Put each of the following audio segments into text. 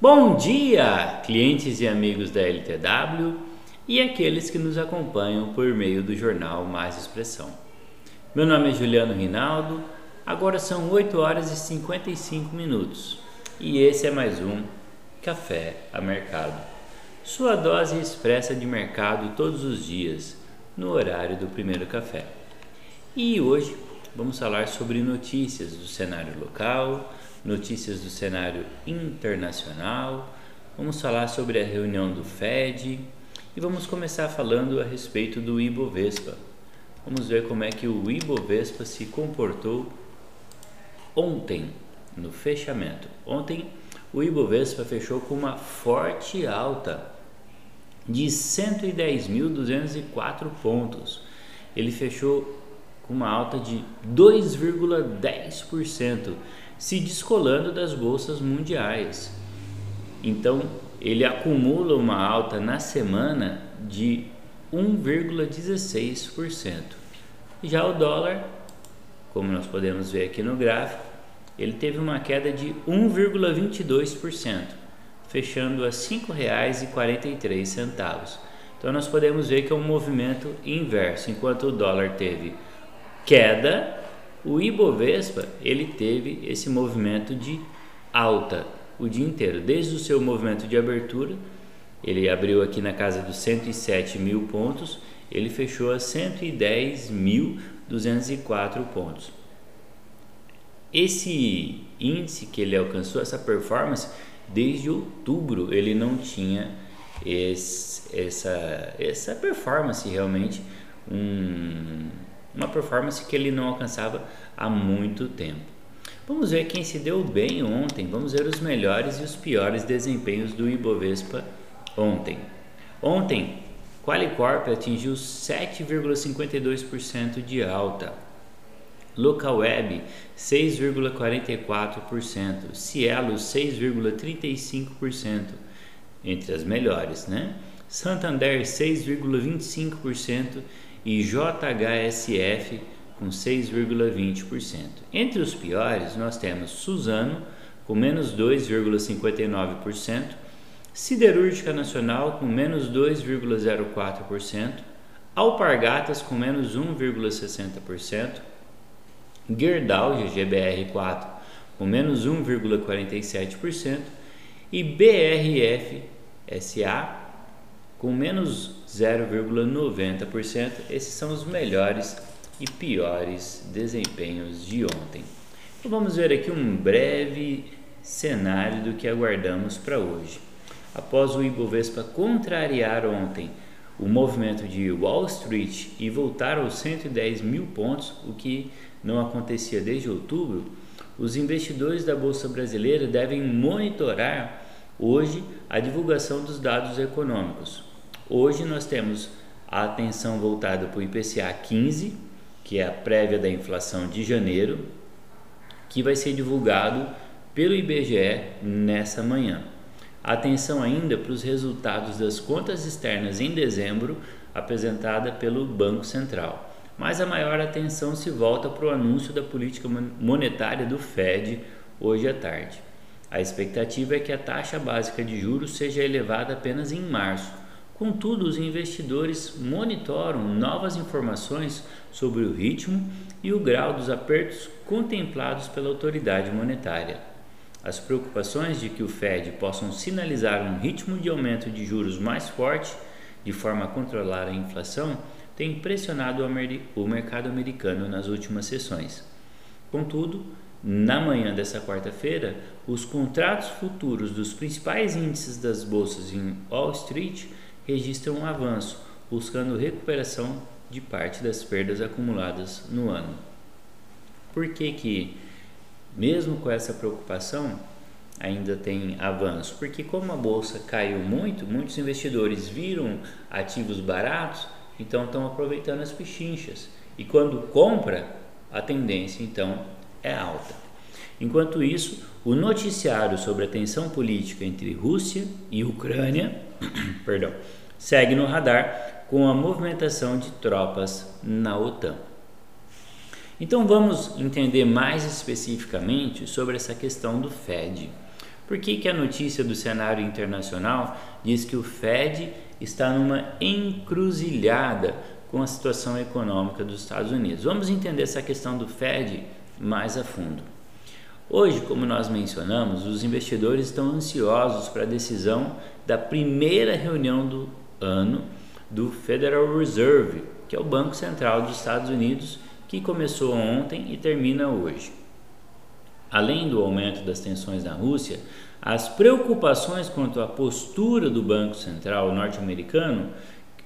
Bom dia, clientes e amigos da LTW e aqueles que nos acompanham por meio do jornal Mais Expressão. Meu nome é Juliano Rinaldo, agora são 8 horas e 55 minutos e esse é mais um Café a Mercado. Sua dose expressa de mercado todos os dias, no horário do primeiro café. E hoje vamos falar sobre notícias do cenário local, notícias do cenário internacional, vamos falar sobre a reunião do Fed e vamos começar falando a respeito do Ibovespa. Vamos ver como é que o Ibovespa se comportou ontem no fechamento. Ontem o Ibovespa fechou com uma forte alta de 110.204 pontos. Ele fechou com uma alta de 2,10%, se descolando das bolsas mundiais. Então, ele acumula uma alta na semana de 1,16%. Já o dólar, como nós podemos ver aqui no gráfico, ele teve uma queda de 1,22%, fechando a R$ 5,43. Então nós podemos ver que é um movimento inverso. Enquanto o dólar teve queda, o Ibovespa ele teve esse movimento de alta o dia inteiro, desde o seu movimento de abertura, ele abriu aqui na casa dos 107 mil pontos, ele fechou a 110.204 pontos. Esse índice que ele alcançou, essa performance, desde outubro ele não tinha esse, essa, essa performance realmente, um, uma performance que ele não alcançava há muito tempo. Vamos ver quem se deu bem ontem, vamos ver os melhores e os piores desempenhos do Ibovespa ontem. Ontem, Qualicorp atingiu 7,52% de alta. Localweb 6,44%, Cielo 6,35%, entre as melhores, né? Santander 6,25% e JHSF com 6,20%. Entre os piores, nós temos Suzano com menos 2,59%, Siderúrgica Nacional com menos 2,04%, Alpargatas com menos 1,60%, Gerdau GGBR4 com menos 1,47% e BRF SA com menos 0,90%. Esses são os melhores e piores desempenhos de ontem. Então vamos ver aqui um breve cenário do que aguardamos para hoje. Após o Ibovespa contrariar ontem o movimento de Wall Street e voltar aos 110 mil pontos, o que não acontecia desde outubro, os investidores da Bolsa Brasileira devem monitorar hoje a divulgação dos dados econômicos. Hoje nós temos a atenção voltada para o IPCA 15, que é a prévia da inflação de janeiro, que vai ser divulgado pelo IBGE nessa manhã. Atenção ainda para os resultados das contas externas em dezembro, apresentada pelo Banco Central. Mas a maior atenção se volta para o anúncio da política monetária do Fed hoje à tarde. A expectativa é que a taxa básica de juros seja elevada apenas em março, Contudo, os investidores monitoram novas informações sobre o ritmo e o grau dos apertos contemplados pela autoridade monetária. As preocupações de que o Fed possam sinalizar um ritmo de aumento de juros mais forte, de forma a controlar a inflação, têm pressionado o mercado americano nas últimas sessões. Contudo, na manhã dessa quarta-feira, os contratos futuros dos principais índices das bolsas em Wall Street registram um avanço, buscando recuperação de parte das perdas acumuladas no ano. Por que que, mesmo com essa preocupação, ainda tem avanço? Porque como a bolsa caiu muito, muitos investidores viram ativos baratos, então estão aproveitando as pichinchas. E quando compra, a tendência então é alta. Enquanto isso, o noticiário sobre a tensão política entre Rússia e Ucrânia, perdão, segue no radar com a movimentação de tropas na OTAN. Então vamos entender mais especificamente sobre essa questão do Fed. Por que, que a notícia do cenário internacional diz que o Fed está numa encruzilhada com a situação econômica dos Estados Unidos? Vamos entender essa questão do Fed mais a fundo. Hoje, como nós mencionamos, os investidores estão ansiosos para a decisão da primeira reunião do ano do Federal Reserve, que é o Banco Central dos Estados Unidos, que começou ontem e termina hoje. Além do aumento das tensões na Rússia, as preocupações quanto à postura do Banco Central norte-americano,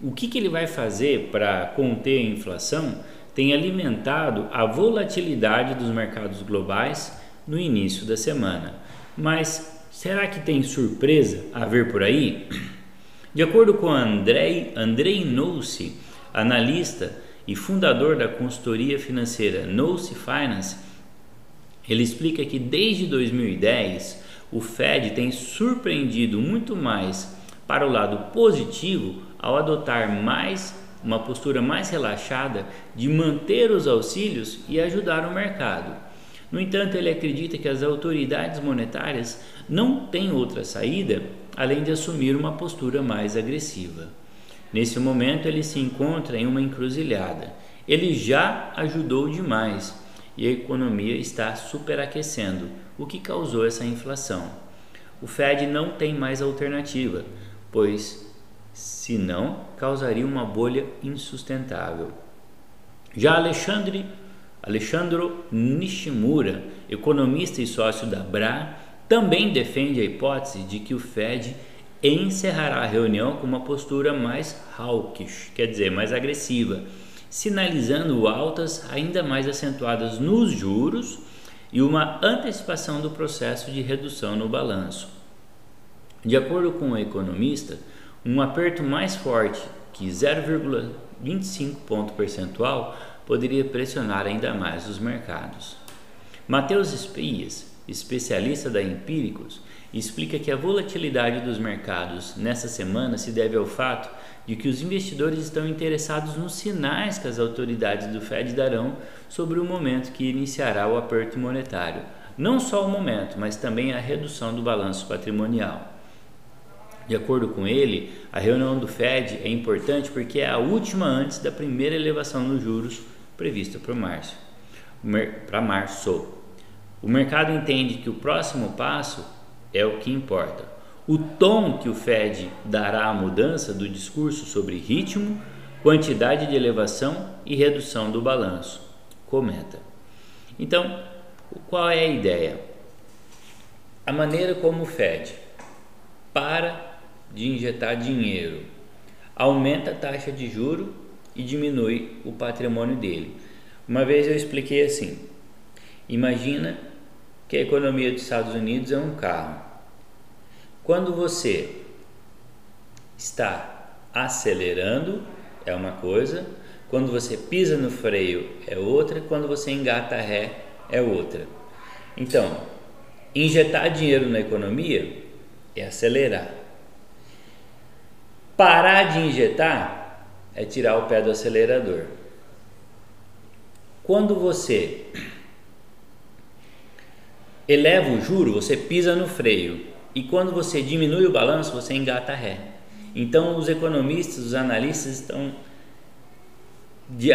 o que, que ele vai fazer para conter a inflação, tem alimentado a volatilidade dos mercados globais no início da semana. Mas será que tem surpresa a ver por aí? De acordo com Andrei, Andrei analista e fundador da consultoria financeira Noce Finance, ele explica que desde 2010 o Fed tem surpreendido muito mais para o lado positivo ao adotar mais uma postura mais relaxada de manter os auxílios e ajudar o mercado. No entanto, ele acredita que as autoridades monetárias não têm outra saída além de assumir uma postura mais agressiva. Nesse momento, ele se encontra em uma encruzilhada. Ele já ajudou demais e a economia está superaquecendo, o que causou essa inflação. O Fed não tem mais alternativa, pois senão causaria uma bolha insustentável. Já Alexandre Nishimura, economista e sócio da BRA, também defende a hipótese de que o Fed encerrará a reunião com uma postura mais hawkish, quer dizer, mais agressiva, sinalizando altas ainda mais acentuadas nos juros e uma antecipação do processo de redução no balanço. De acordo com o economista, um aperto mais forte que 0,25 ponto percentual poderia pressionar ainda mais os mercados. Mateus Espias, especialista da Empíricos, explica que a volatilidade dos mercados nessa semana se deve ao fato de que os investidores estão interessados nos sinais que as autoridades do Fed darão sobre o momento que iniciará o aperto monetário. Não só o momento, mas também a redução do balanço patrimonial. De acordo com ele, a reunião do Fed é importante porque é a última antes da primeira elevação nos juros prevista para março. Para março. O mercado entende que o próximo passo é o que importa o tom que o Fed dará à mudança do discurso sobre ritmo, quantidade de elevação e redução do balanço. Comenta. Então, qual é a ideia? A maneira como o Fed para de injetar dinheiro, aumenta a taxa de juro e diminui o patrimônio dele. Uma vez eu expliquei assim: imagina que a economia dos Estados Unidos é um carro quando você está acelerando, é uma coisa, quando você pisa no freio, é outra, quando você engata a ré, é outra. Então, injetar dinheiro na economia é acelerar. Parar de injetar é tirar o pé do acelerador. Quando você eleva o juro, você pisa no freio. E quando você diminui o balanço, você engata ré. Então, os economistas, os analistas estão de,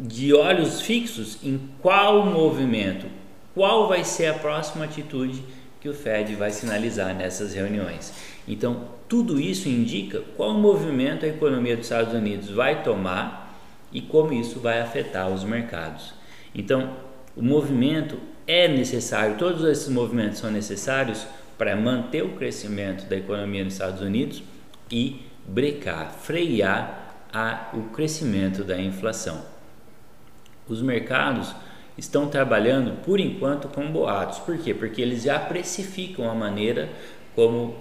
de olhos fixos em qual movimento, qual vai ser a próxima atitude que o Fed vai sinalizar nessas reuniões. Então, tudo isso indica qual movimento a economia dos Estados Unidos vai tomar e como isso vai afetar os mercados. Então, o movimento é necessário, todos esses movimentos são necessários para manter o crescimento da economia nos Estados Unidos e brecar, frear a, o crescimento da inflação. Os mercados estão trabalhando por enquanto com boatos. Por quê? Porque eles já precificam a maneira como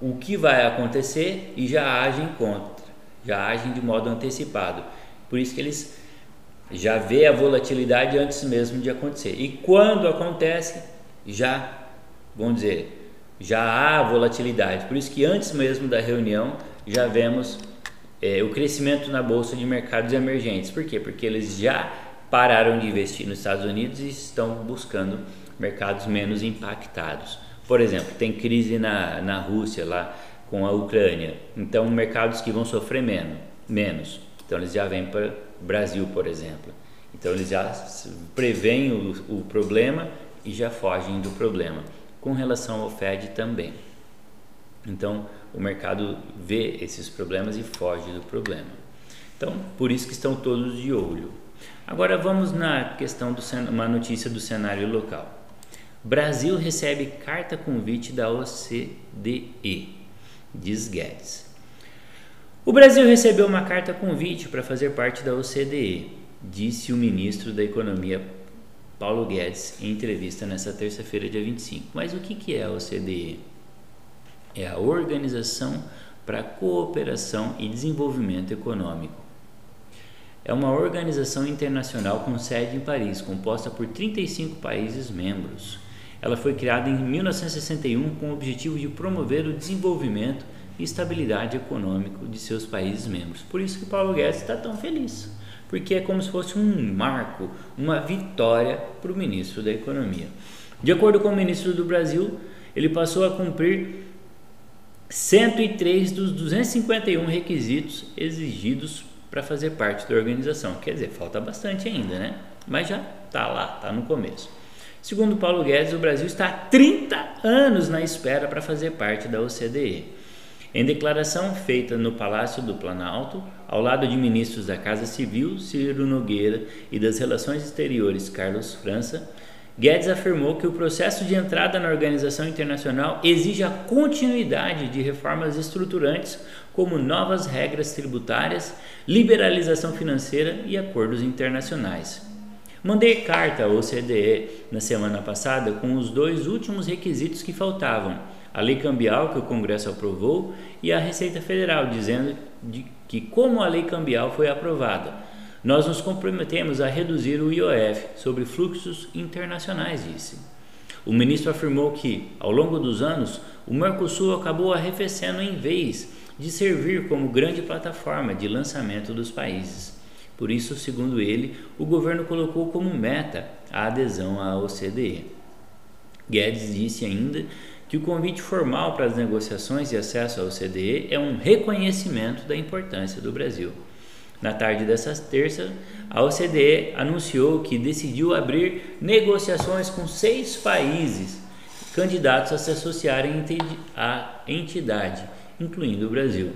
o que vai acontecer e já agem contra, já agem de modo antecipado. Por isso que eles já vê a volatilidade antes mesmo de acontecer. E quando acontece, já vamos dizer, já há volatilidade. Por isso que antes mesmo da reunião já vemos é, o crescimento na bolsa de mercados emergentes. Por quê? Porque eles já pararam de investir nos Estados Unidos e estão buscando mercados menos impactados. Por exemplo, tem crise na, na Rússia lá com a Ucrânia, então mercados que vão sofrer menos, menos. Então eles já vêm para o Brasil, por exemplo. Então eles já preveem o, o problema e já fogem do problema. Com relação ao Fed também. Então o mercado vê esses problemas e foge do problema. Então por isso que estão todos de olho. Agora vamos na questão do uma notícia do cenário local. Brasil recebe carta convite da OCDE, diz Guedes. O Brasil recebeu uma carta convite para fazer parte da OCDE, disse o ministro da Economia Paulo Guedes em entrevista nesta terça-feira, dia 25. Mas o que é a OCDE? É a Organização para a Cooperação e Desenvolvimento Econômico é uma organização internacional com sede em Paris, composta por 35 países membros. Ela foi criada em 1961 com o objetivo de promover o desenvolvimento e estabilidade econômica de seus países membros. Por isso que Paulo Guedes está tão feliz, porque é como se fosse um marco, uma vitória para o ministro da Economia. De acordo com o ministro do Brasil, ele passou a cumprir 103 dos 251 requisitos exigidos para fazer parte da organização. Quer dizer, falta bastante ainda, né? Mas já está lá, está no começo. Segundo Paulo Guedes, o Brasil está há 30 anos na espera para fazer parte da OCDE. Em declaração feita no Palácio do Planalto, ao lado de ministros da Casa Civil, Ciro Nogueira, e das Relações Exteriores, Carlos França, Guedes afirmou que o processo de entrada na organização internacional exige a continuidade de reformas estruturantes, como novas regras tributárias, liberalização financeira e acordos internacionais. Mandei carta à OCDE na semana passada com os dois últimos requisitos que faltavam: a lei cambial que o Congresso aprovou e a Receita Federal, dizendo que, como a lei cambial foi aprovada, nós nos comprometemos a reduzir o IOF sobre fluxos internacionais, disse. O ministro afirmou que, ao longo dos anos, o Mercosul acabou arrefecendo em vez de servir como grande plataforma de lançamento dos países. Por isso, segundo ele, o governo colocou como meta a adesão à OCDE. Guedes disse ainda que o convite formal para as negociações de acesso à OCDE é um reconhecimento da importância do Brasil. Na tarde dessa terça, a OCDE anunciou que decidiu abrir negociações com seis países candidatos a se associarem à entidade, incluindo o Brasil.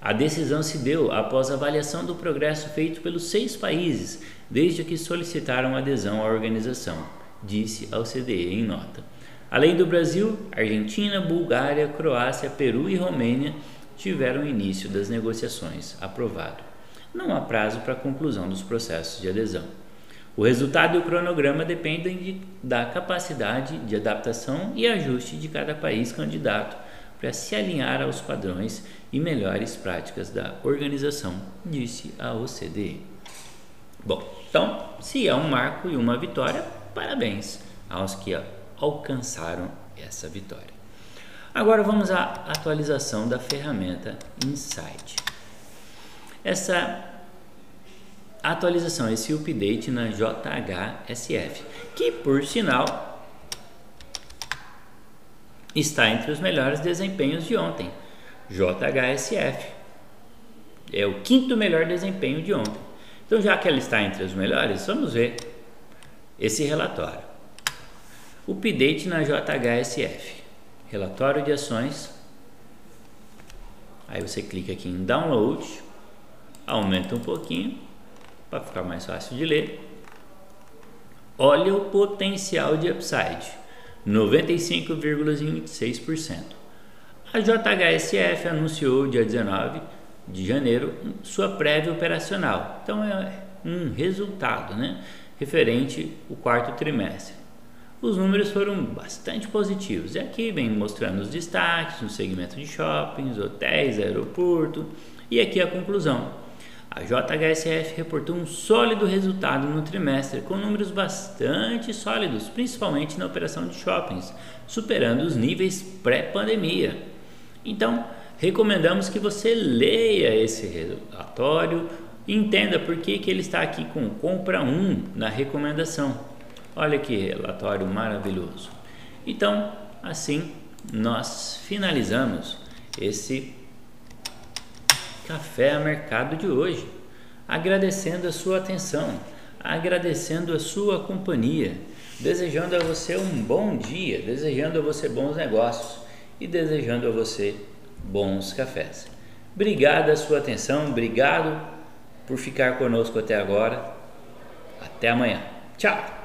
A decisão se deu após avaliação do progresso feito pelos seis países desde que solicitaram adesão à organização, disse a OCDE em nota. Além do Brasil, Argentina, Bulgária, Croácia, Peru e Romênia tiveram início das negociações aprovado não há prazo para conclusão dos processos de adesão. O resultado e o cronograma dependem de, da capacidade de adaptação e ajuste de cada país candidato para se alinhar aos padrões e melhores práticas da organização, disse a OCDE. Bom, então, se é um marco e uma vitória, parabéns aos que alcançaram essa vitória. Agora vamos à atualização da ferramenta Insight essa atualização, esse update na JHSF, que por sinal está entre os melhores desempenhos de ontem. JHSF é o quinto melhor desempenho de ontem. Então, já que ela está entre os melhores, vamos ver esse relatório. Update na JHSF. Relatório de ações. Aí você clica aqui em download aumenta um pouquinho para ficar mais fácil de ler. Olha o potencial de upside, 95,26%. A JHSF anunciou dia 19 de janeiro sua prévia operacional. Então é um resultado, né, referente ao quarto trimestre. Os números foram bastante positivos. E aqui vem mostrando os destaques no segmento de shoppings, hotéis, aeroporto e aqui a conclusão. A JHSF reportou um sólido resultado no trimestre, com números bastante sólidos, principalmente na operação de shoppings, superando os níveis pré-pandemia. Então, recomendamos que você leia esse relatório e entenda por que, que ele está aqui com compra 1 na recomendação. Olha que relatório maravilhoso. Então, Assim, nós finalizamos esse Café a Mercado de hoje, agradecendo a sua atenção, agradecendo a sua companhia, desejando a você um bom dia, desejando a você bons negócios e desejando a você bons cafés. Obrigado a sua atenção, obrigado por ficar conosco até agora. Até amanhã. Tchau!